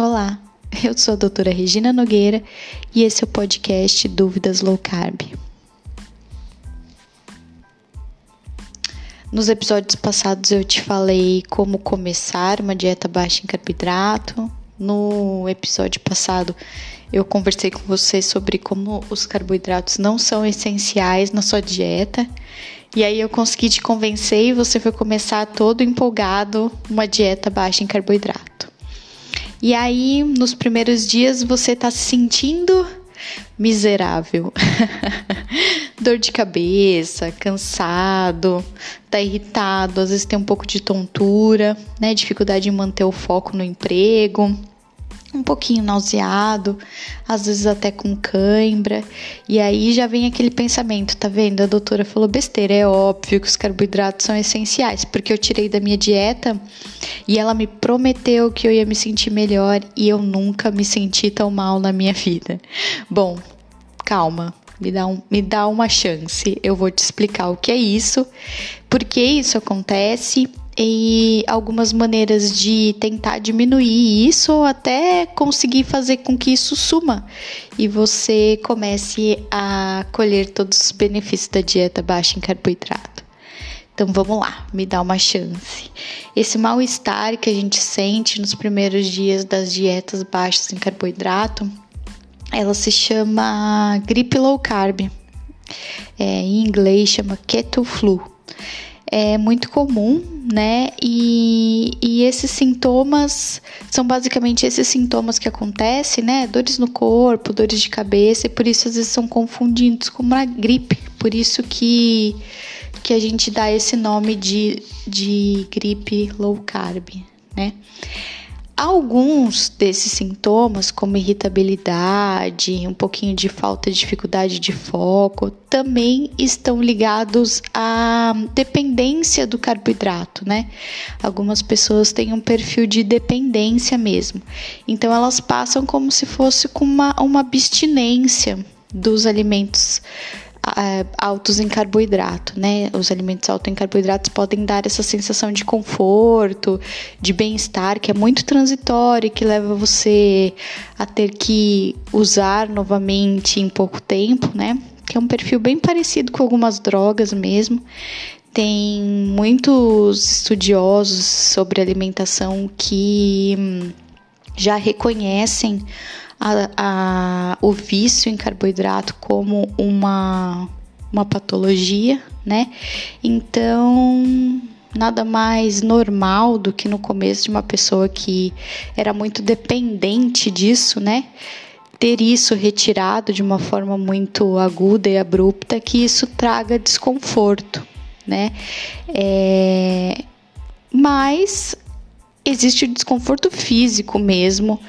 Olá, eu sou a doutora Regina Nogueira e esse é o podcast Dúvidas Low Carb. Nos episódios passados eu te falei como começar uma dieta baixa em carboidrato. No episódio passado eu conversei com você sobre como os carboidratos não são essenciais na sua dieta. E aí eu consegui te convencer e você foi começar todo empolgado uma dieta baixa em carboidrato. E aí, nos primeiros dias, você tá se sentindo miserável. Dor de cabeça, cansado, tá irritado, às vezes tem um pouco de tontura, né? Dificuldade em manter o foco no emprego um pouquinho nauseado, às vezes até com cãibra. E aí já vem aquele pensamento, tá vendo? A doutora falou besteira, é óbvio que os carboidratos são essenciais, porque eu tirei da minha dieta e ela me prometeu que eu ia me sentir melhor e eu nunca me senti tão mal na minha vida. Bom, calma. Me dá, um, me dá uma chance, eu vou te explicar o que é isso, por que isso acontece e algumas maneiras de tentar diminuir isso ou até conseguir fazer com que isso suma e você comece a colher todos os benefícios da dieta baixa em carboidrato. Então vamos lá, me dá uma chance. Esse mal-estar que a gente sente nos primeiros dias das dietas baixas em carboidrato, ela se chama gripe low carb. É, em inglês chama keto flu é muito comum, né? E, e esses sintomas são basicamente esses sintomas que acontecem, né? Dores no corpo, dores de cabeça, e por isso às vezes são confundidos com uma gripe. Por isso que, que a gente dá esse nome de, de gripe low carb, né? Alguns desses sintomas, como irritabilidade, um pouquinho de falta de dificuldade de foco, também estão ligados à dependência do carboidrato, né? Algumas pessoas têm um perfil de dependência mesmo. Então elas passam como se fosse com uma, uma abstinência dos alimentos altos em carboidrato, né? Os alimentos altos em carboidratos podem dar essa sensação de conforto, de bem-estar, que é muito transitório, que leva você a ter que usar novamente em pouco tempo, né? Que é um perfil bem parecido com algumas drogas mesmo. Tem muitos estudiosos sobre alimentação que hum, já reconhecem a, a, o vício em carboidrato como uma, uma patologia, né? Então, nada mais normal do que no começo de uma pessoa que era muito dependente disso, né? Ter isso retirado de uma forma muito aguda e abrupta, que isso traga desconforto, né? É... Mas existe o desconforto físico mesmo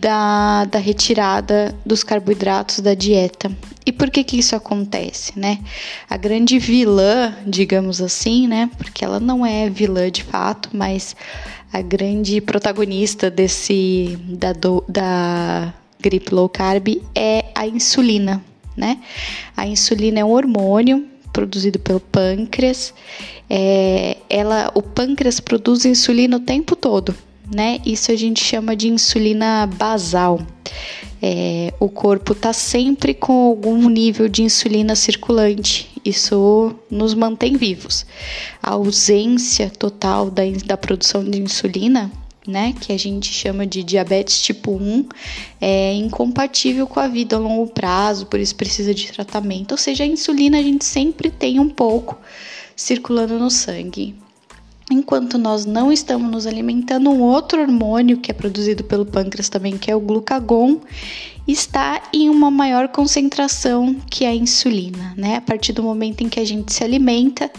da, da retirada dos carboidratos da dieta. E por que que isso acontece, né? A grande vilã, digamos assim, né? Porque ela não é vilã de fato, mas a grande protagonista desse da, do, da gripe low carb é a insulina, né? A insulina é um hormônio produzido pelo pâncreas. É, ela, o pâncreas produz insulina o tempo todo né? Isso a gente chama de insulina basal. É, o corpo está sempre com algum nível de insulina circulante. Isso nos mantém vivos. A ausência total da, da produção de insulina, né, que a gente chama de diabetes tipo 1, é incompatível com a vida a longo prazo, por isso precisa de tratamento. Ou seja, a insulina a gente sempre tem um pouco circulando no sangue. Enquanto nós não estamos nos alimentando, um outro hormônio que é produzido pelo pâncreas também, que é o glucagon, está em uma maior concentração que a insulina, né? A partir do momento em que a gente se alimenta,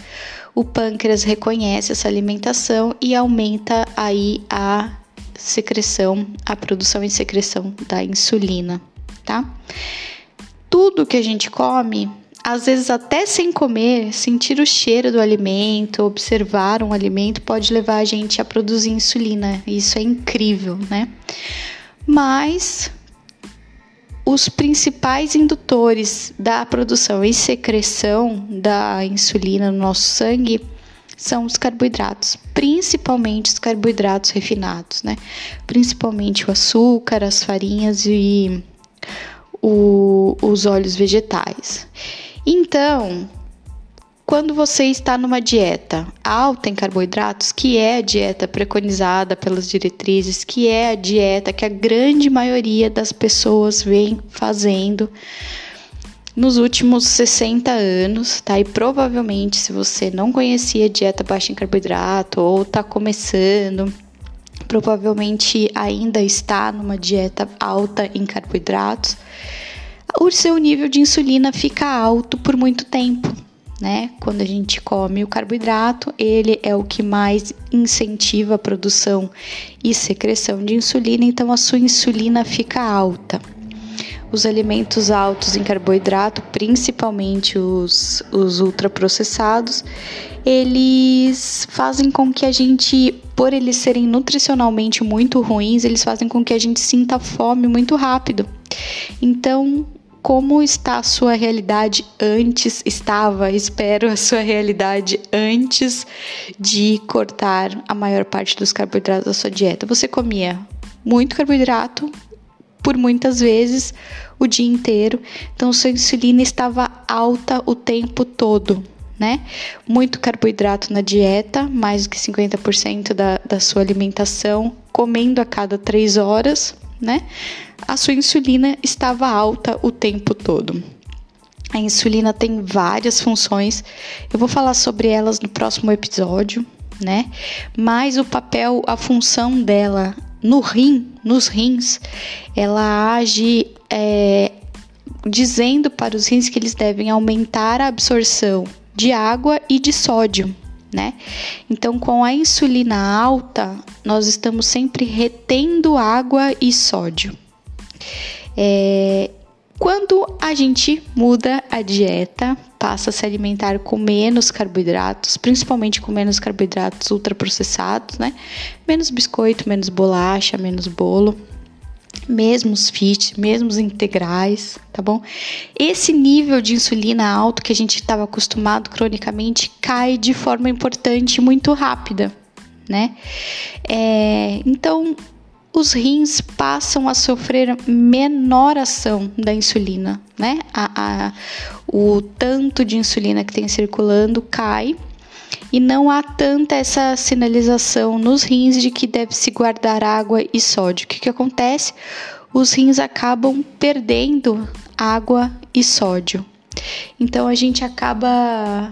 o pâncreas reconhece essa alimentação e aumenta aí a secreção, a produção e secreção da insulina, tá? Tudo que a gente come às vezes até sem comer, sentir o cheiro do alimento, observar um alimento pode levar a gente a produzir insulina. Isso é incrível, né? Mas os principais indutores da produção e secreção da insulina no nosso sangue são os carboidratos, principalmente os carboidratos refinados, né? Principalmente o açúcar, as farinhas e o, os óleos vegetais. Então, quando você está numa dieta alta em carboidratos, que é a dieta preconizada pelas diretrizes, que é a dieta que a grande maioria das pessoas vem fazendo nos últimos 60 anos, tá? E provavelmente, se você não conhecia dieta baixa em carboidrato ou está começando, provavelmente ainda está numa dieta alta em carboidratos, o seu nível de insulina fica alto por muito tempo né? Quando a gente come o carboidrato, ele é o que mais incentiva a produção e secreção de insulina, então a sua insulina fica alta. Os alimentos altos em carboidrato, principalmente os, os ultraprocessados, eles fazem com que a gente, por eles serem nutricionalmente muito ruins, eles fazem com que a gente sinta fome muito rápido. Então, como está a sua realidade antes, estava, espero, a sua realidade antes de cortar a maior parte dos carboidratos da sua dieta. Você comia muito carboidrato por muitas vezes o dia inteiro, então sua insulina estava alta o tempo todo. Né? Muito carboidrato na dieta, mais do que 50% da, da sua alimentação, comendo a cada três horas, né? A sua insulina estava alta o tempo todo. A insulina tem várias funções. Eu vou falar sobre elas no próximo episódio, né? Mas o papel, a função dela no rim, nos rins, ela age é, dizendo para os rins que eles devem aumentar a absorção de água e de sódio né? Então, com a insulina alta, nós estamos sempre retendo água e sódio. É, quando a gente muda a dieta, passa a se alimentar com menos carboidratos, principalmente com menos carboidratos ultraprocessados, né? Menos biscoito, menos bolacha, menos bolo mesmos fit, mesmos integrais, tá bom? Esse nível de insulina alto que a gente estava acostumado cronicamente cai de forma importante muito rápida, né? É, então, os rins passam a sofrer menor ação da insulina, né? A, a, o tanto de insulina que tem circulando cai e não há tanta essa sinalização nos rins de que deve se guardar água e sódio. O que, que acontece? Os rins acabam perdendo água e sódio. Então a gente acaba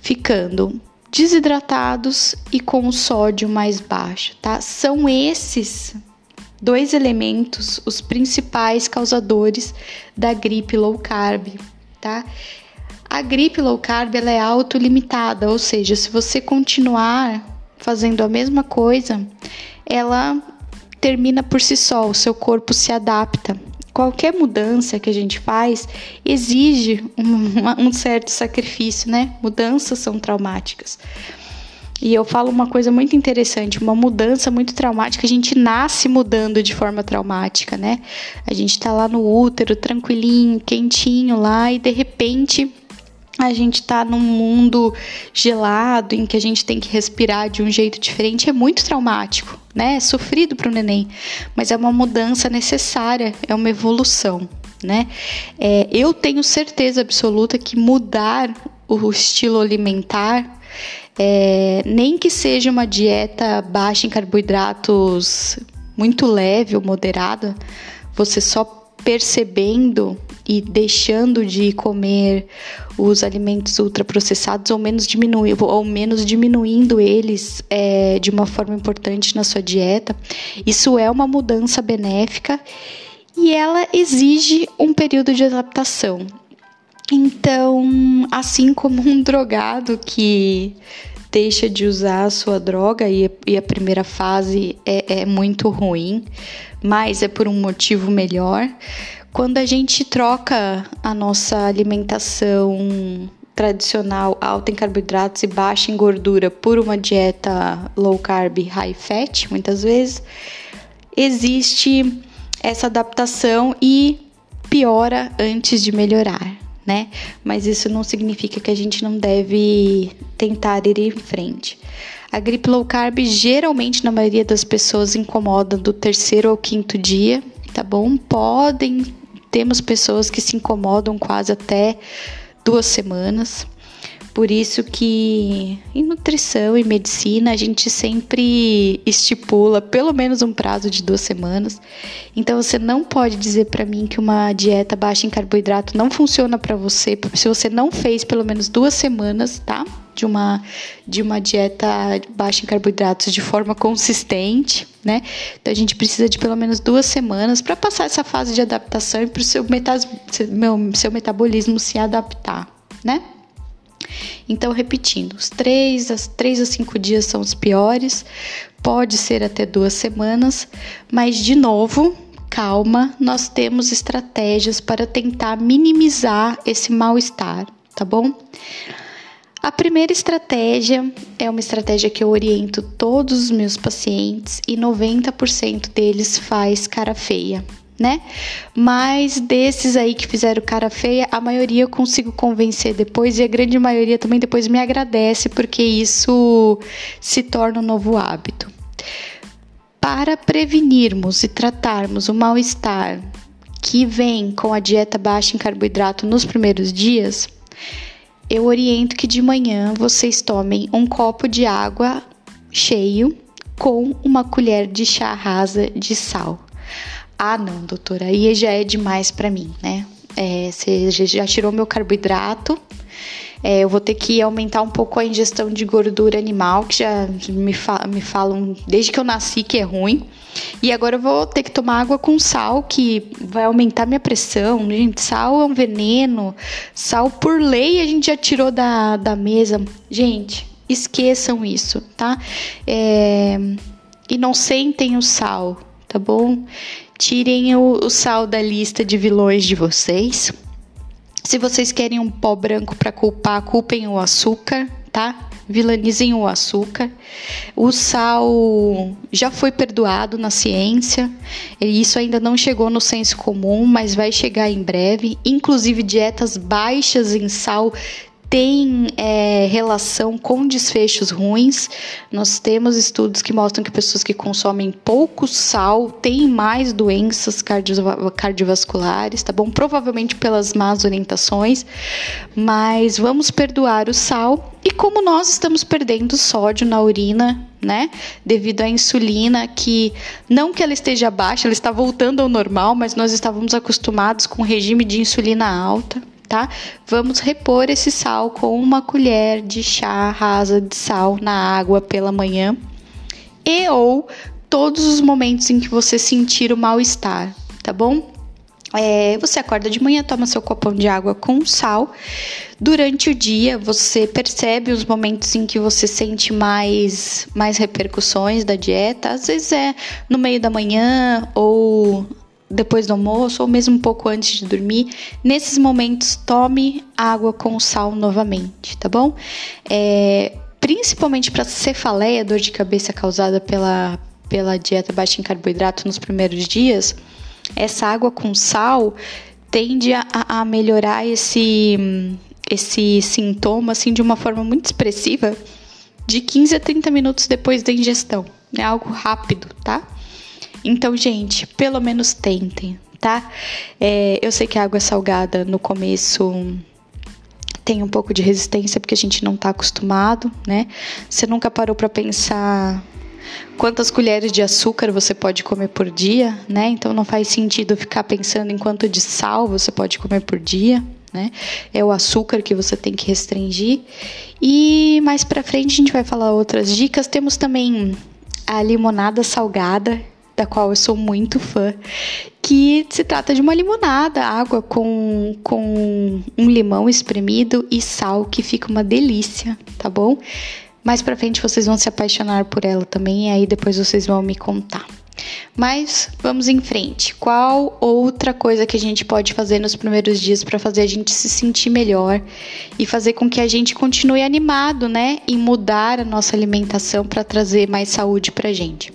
ficando desidratados e com o sódio mais baixo, tá? São esses dois elementos os principais causadores da gripe low carb, tá? A gripe low carb ela é autolimitada, ou seja, se você continuar fazendo a mesma coisa, ela termina por si só, o seu corpo se adapta. Qualquer mudança que a gente faz exige um, um certo sacrifício, né? Mudanças são traumáticas. E eu falo uma coisa muito interessante, uma mudança muito traumática, a gente nasce mudando de forma traumática, né? A gente tá lá no útero, tranquilinho, quentinho lá, e de repente a gente está num mundo gelado em que a gente tem que respirar de um jeito diferente é muito traumático, né? É sofrido para o neném, mas é uma mudança necessária, é uma evolução, né? É, eu tenho certeza absoluta que mudar o estilo alimentar, é, nem que seja uma dieta baixa em carboidratos muito leve ou moderada, você só percebendo e deixando de comer os alimentos ultraprocessados ou menos diminuir ou menos diminuindo eles é, de uma forma importante na sua dieta. Isso é uma mudança benéfica e ela exige um período de adaptação. Então, assim como um drogado que deixa de usar a sua droga e, e a primeira fase é, é muito ruim, mas é por um motivo melhor. Quando a gente troca a nossa alimentação tradicional alta em carboidratos e baixa em gordura por uma dieta low carb, high fat, muitas vezes, existe essa adaptação e piora antes de melhorar, né? Mas isso não significa que a gente não deve tentar ir em frente. A gripe low carb geralmente na maioria das pessoas incomoda do terceiro ao quinto dia, tá bom? Podem temos pessoas que se incomodam quase até duas semanas. Por isso que em nutrição e medicina a gente sempre estipula pelo menos um prazo de duas semanas. Então você não pode dizer para mim que uma dieta baixa em carboidrato não funciona para você se você não fez pelo menos duas semanas, tá? De uma, de uma dieta baixa em carboidratos de forma consistente, né? Então a gente precisa de pelo menos duas semanas para passar essa fase de adaptação e para o seu, seu metabolismo se adaptar, né? Então, repetindo, os 3 a, 3 a 5 dias são os piores, pode ser até duas semanas, mas de novo, calma, nós temos estratégias para tentar minimizar esse mal-estar, tá bom? A primeira estratégia é uma estratégia que eu oriento todos os meus pacientes e 90% deles faz cara feia né? Mas desses aí que fizeram cara feia, a maioria eu consigo convencer depois e a grande maioria também depois me agradece porque isso se torna um novo hábito. Para prevenirmos e tratarmos o mal-estar que vem com a dieta baixa em carboidrato nos primeiros dias, eu oriento que de manhã vocês tomem um copo de água cheio com uma colher de chá rasa de sal. Ah, não, doutora, aí já é demais para mim, né? É, você já tirou meu carboidrato, é, eu vou ter que aumentar um pouco a ingestão de gordura animal, que já me, fa me falam desde que eu nasci que é ruim. E agora eu vou ter que tomar água com sal, que vai aumentar minha pressão. Gente, sal é um veneno. Sal por lei a gente já tirou da, da mesa. Gente, esqueçam isso, tá? É, e não sentem o sal, tá bom? Tirem o, o sal da lista de vilões de vocês. Se vocês querem um pó branco para culpar, culpem o açúcar, tá? Vilanizem o açúcar. O sal já foi perdoado na ciência, e isso ainda não chegou no senso comum, mas vai chegar em breve. Inclusive, dietas baixas em sal tem é, relação com desfechos ruins. Nós temos estudos que mostram que pessoas que consomem pouco sal têm mais doenças cardiovasculares, tá bom? Provavelmente pelas más orientações, mas vamos perdoar o sal. E como nós estamos perdendo sódio na urina, né? Devido à insulina, que não que ela esteja baixa, ela está voltando ao normal, mas nós estávamos acostumados com um regime de insulina alta tá? Vamos repor esse sal com uma colher de chá rasa de sal na água pela manhã e ou todos os momentos em que você sentir o mal-estar, tá bom? É, você acorda de manhã, toma seu copão de água com sal. Durante o dia, você percebe os momentos em que você sente mais, mais repercussões da dieta. Às vezes é no meio da manhã ou depois do almoço ou mesmo um pouco antes de dormir. Nesses momentos, tome água com sal novamente, tá bom? É, principalmente para cefaleia, dor de cabeça causada pela, pela dieta baixa em carboidrato nos primeiros dias, essa água com sal tende a, a melhorar esse, esse sintoma assim, de uma forma muito expressiva de 15 a 30 minutos depois da ingestão. É algo rápido, tá? Então, gente, pelo menos tentem, tá? É, eu sei que a água salgada no começo tem um pouco de resistência porque a gente não está acostumado, né? Você nunca parou para pensar quantas colheres de açúcar você pode comer por dia, né? Então não faz sentido ficar pensando em quanto de sal você pode comer por dia, né? É o açúcar que você tem que restringir. E mais para frente a gente vai falar outras dicas. Temos também a limonada salgada, da qual eu sou muito fã, que se trata de uma limonada, água com, com um limão espremido e sal, que fica uma delícia, tá bom? Mais pra frente vocês vão se apaixonar por ela também, e aí depois vocês vão me contar. Mas vamos em frente. Qual outra coisa que a gente pode fazer nos primeiros dias para fazer a gente se sentir melhor e fazer com que a gente continue animado, né? E mudar a nossa alimentação para trazer mais saúde pra gente?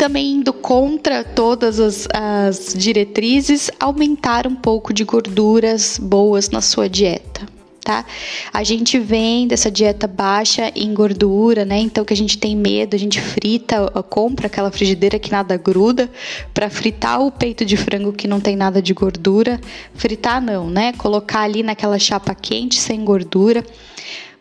Também indo contra todas as, as diretrizes, aumentar um pouco de gorduras boas na sua dieta tá? A gente vem dessa dieta baixa em gordura, né? Então que a gente tem medo, a gente frita, compra aquela frigideira que nada gruda para fritar o peito de frango que não tem nada de gordura. Fritar não, né? Colocar ali naquela chapa quente sem gordura.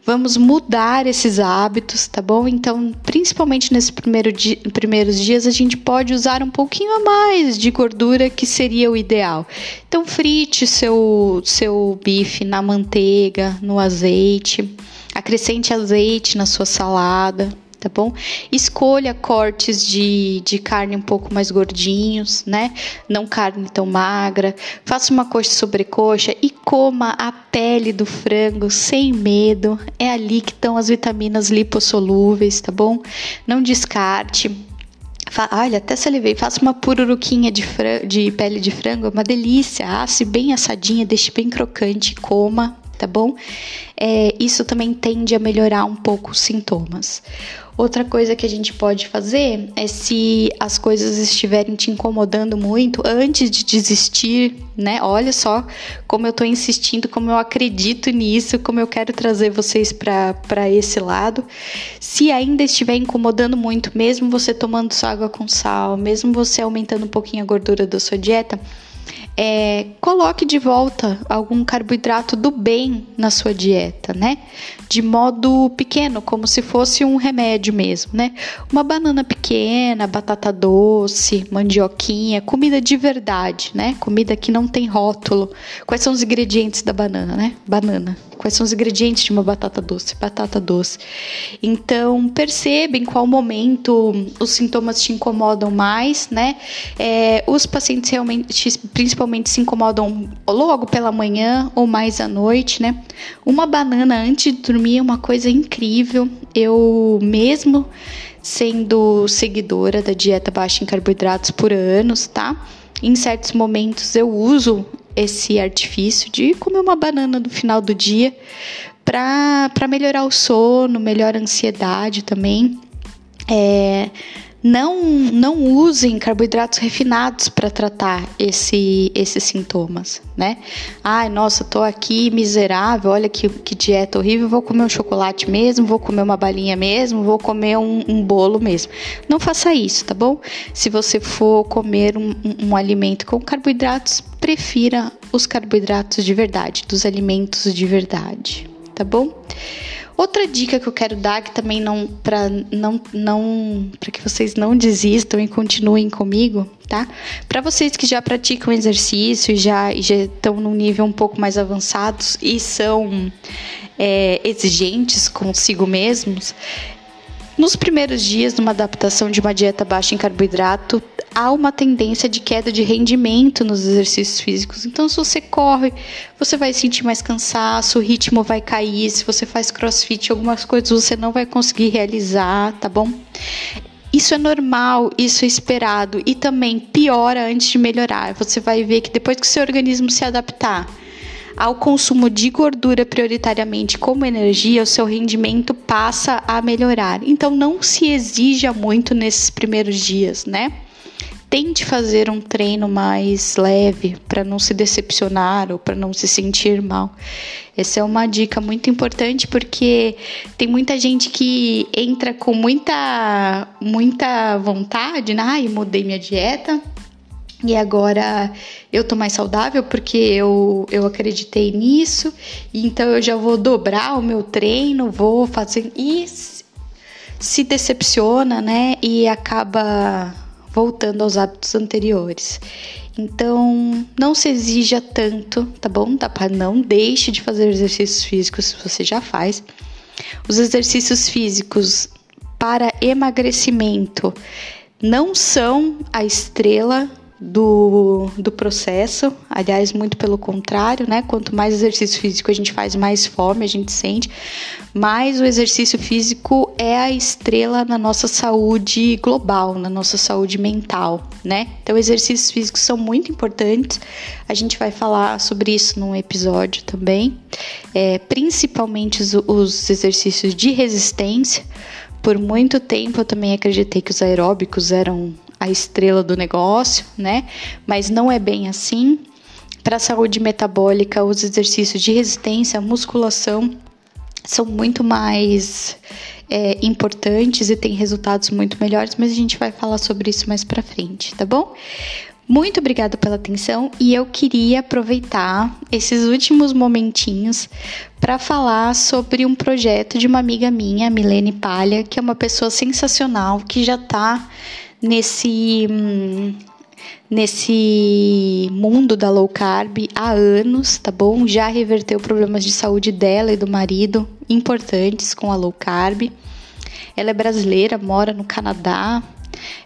Vamos mudar esses hábitos, tá bom? Então, principalmente nesses primeiro primeiros dias, a gente pode usar um pouquinho a mais de gordura, que seria o ideal. Então, frite seu, seu bife na manteiga, no azeite, acrescente azeite na sua salada, tá bom? Escolha cortes de, de carne um pouco mais gordinhos, né? Não carne tão magra. Faça uma coxa sobre coxa e coma a pele do frango sem medo. É ali que estão as vitaminas lipossolúveis, tá bom? Não descarte. Olha, até salivei. Faça uma pururuquinha de, de pele de frango, é uma delícia. Asse bem assadinha, deixe bem crocante, coma, tá bom? É, isso também tende a melhorar um pouco os sintomas. Outra coisa que a gente pode fazer é se as coisas estiverem te incomodando muito, antes de desistir, né? Olha só como eu tô insistindo, como eu acredito nisso, como eu quero trazer vocês para esse lado. Se ainda estiver incomodando muito, mesmo você tomando sua água com sal, mesmo você aumentando um pouquinho a gordura da sua dieta, é, coloque de volta algum carboidrato do bem na sua dieta, né? De modo pequeno, como se fosse um remédio mesmo, né? Uma banana pequena, batata doce, mandioquinha, comida de verdade, né? Comida que não tem rótulo. Quais são os ingredientes da banana, né? Banana. Quais são os ingredientes de uma batata doce? Batata doce. Então, perceba em qual momento os sintomas te incomodam mais, né? É, os pacientes realmente, principalmente, se incomodam logo pela manhã ou mais à noite, né? Uma banana antes de dormir é uma coisa incrível. Eu mesmo sendo seguidora da dieta baixa em carboidratos por anos, tá? Em certos momentos eu uso esse artifício de comer uma banana no final do dia para melhorar o sono, melhora a ansiedade também. É, não, não usem carboidratos refinados para tratar esse, esses sintomas, né? Ai, nossa, tô aqui miserável, olha que, que dieta horrível, vou comer um chocolate mesmo, vou comer uma balinha mesmo, vou comer um, um bolo mesmo. Não faça isso, tá bom? Se você for comer um, um, um alimento com carboidratos, prefira os carboidratos de verdade, dos alimentos de verdade, tá bom? Outra dica que eu quero dar que também não para não não para que vocês não desistam e continuem comigo, tá? Para vocês que já praticam exercício e já já estão num nível um pouco mais avançados e são é, exigentes consigo mesmos, nos primeiros dias de uma adaptação de uma dieta baixa em carboidrato, há uma tendência de queda de rendimento nos exercícios físicos. Então, se você corre, você vai sentir mais cansaço, o ritmo vai cair. Se você faz crossfit, algumas coisas você não vai conseguir realizar, tá bom? Isso é normal, isso é esperado e também piora antes de melhorar. Você vai ver que depois que seu organismo se adaptar ao consumo de gordura prioritariamente como energia, o seu rendimento passa a melhorar. Então não se exija muito nesses primeiros dias, né? Tente fazer um treino mais leve para não se decepcionar ou para não se sentir mal. Essa é uma dica muito importante porque tem muita gente que entra com muita muita vontade, né? Ai, mudei minha dieta, e agora eu tô mais saudável porque eu, eu acreditei nisso, então eu já vou dobrar o meu treino, vou fazer. E se decepciona, né? E acaba voltando aos hábitos anteriores. Então, não se exija tanto, tá bom? Tá, não deixe de fazer exercícios físicos se você já faz. Os exercícios físicos para emagrecimento não são a estrela do, do processo. Aliás, muito pelo contrário, né? Quanto mais exercício físico a gente faz, mais fome a gente sente. Mas o exercício físico é a estrela na nossa saúde global, na nossa saúde mental, né? Então, exercícios físicos são muito importantes. A gente vai falar sobre isso num episódio também. É, principalmente os, os exercícios de resistência. Por muito tempo eu também acreditei que os aeróbicos eram a estrela do negócio, né? Mas não é bem assim. Para a saúde metabólica, os exercícios de resistência, musculação são muito mais é, importantes e têm resultados muito melhores, mas a gente vai falar sobre isso mais para frente, tá bom? Muito obrigada pela atenção e eu queria aproveitar esses últimos momentinhos para falar sobre um projeto de uma amiga minha, Milene Palha, que é uma pessoa sensacional que já está nesse hum, nesse mundo da low carb há anos, tá bom? Já reverteu problemas de saúde dela e do marido importantes com a low carb. Ela é brasileira, mora no Canadá,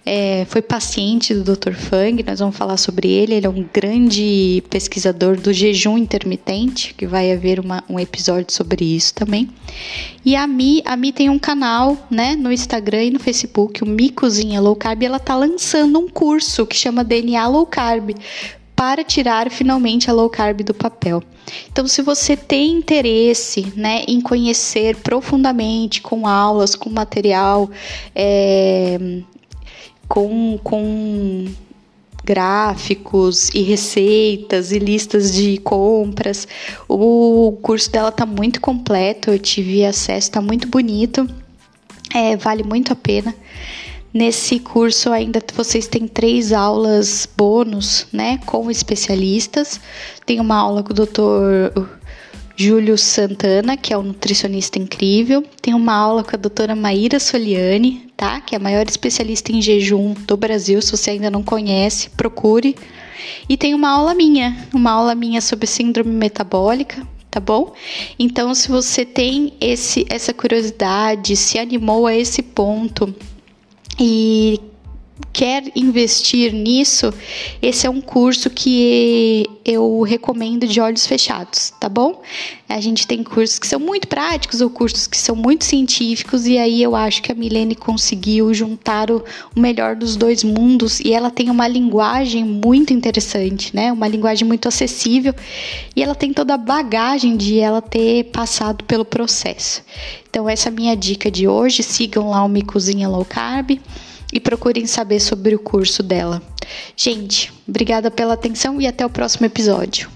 é, foi paciente do Dr. Fang, nós vamos falar sobre ele. Ele é um grande pesquisador do jejum intermitente, que vai haver uma, um episódio sobre isso também. E a Mi, a Mi tem um canal né, no Instagram e no Facebook, o Mi Cozinha Low Carb, e ela está lançando um curso que chama DNA Low Carb para tirar finalmente a low carb do papel. Então, se você tem interesse né, em conhecer profundamente, com aulas, com material, é, com, com gráficos e receitas e listas de compras. O curso dela tá muito completo, eu tive acesso, tá muito bonito. É, vale muito a pena. Nesse curso ainda vocês têm três aulas bônus, né, com especialistas. Tem uma aula com o doutor Júlio Santana, que é um nutricionista incrível. Tem uma aula com a doutora Maíra Soliani, tá? Que é a maior especialista em jejum do Brasil. Se você ainda não conhece, procure. E tem uma aula minha, uma aula minha sobre síndrome metabólica, tá bom? Então, se você tem esse, essa curiosidade, se animou a esse ponto e quer investir nisso, esse é um curso que eu recomendo de olhos fechados, tá bom? A gente tem cursos que são muito práticos ou cursos que são muito científicos, e aí eu acho que a Milene conseguiu juntar o, o melhor dos dois mundos e ela tem uma linguagem muito interessante, né? Uma linguagem muito acessível e ela tem toda a bagagem de ela ter passado pelo processo. Então, essa é a minha dica de hoje. Sigam lá o Me Cozinha Low Carb e procurem saber sobre o curso dela. Gente, obrigada pela atenção e até o próximo episódio.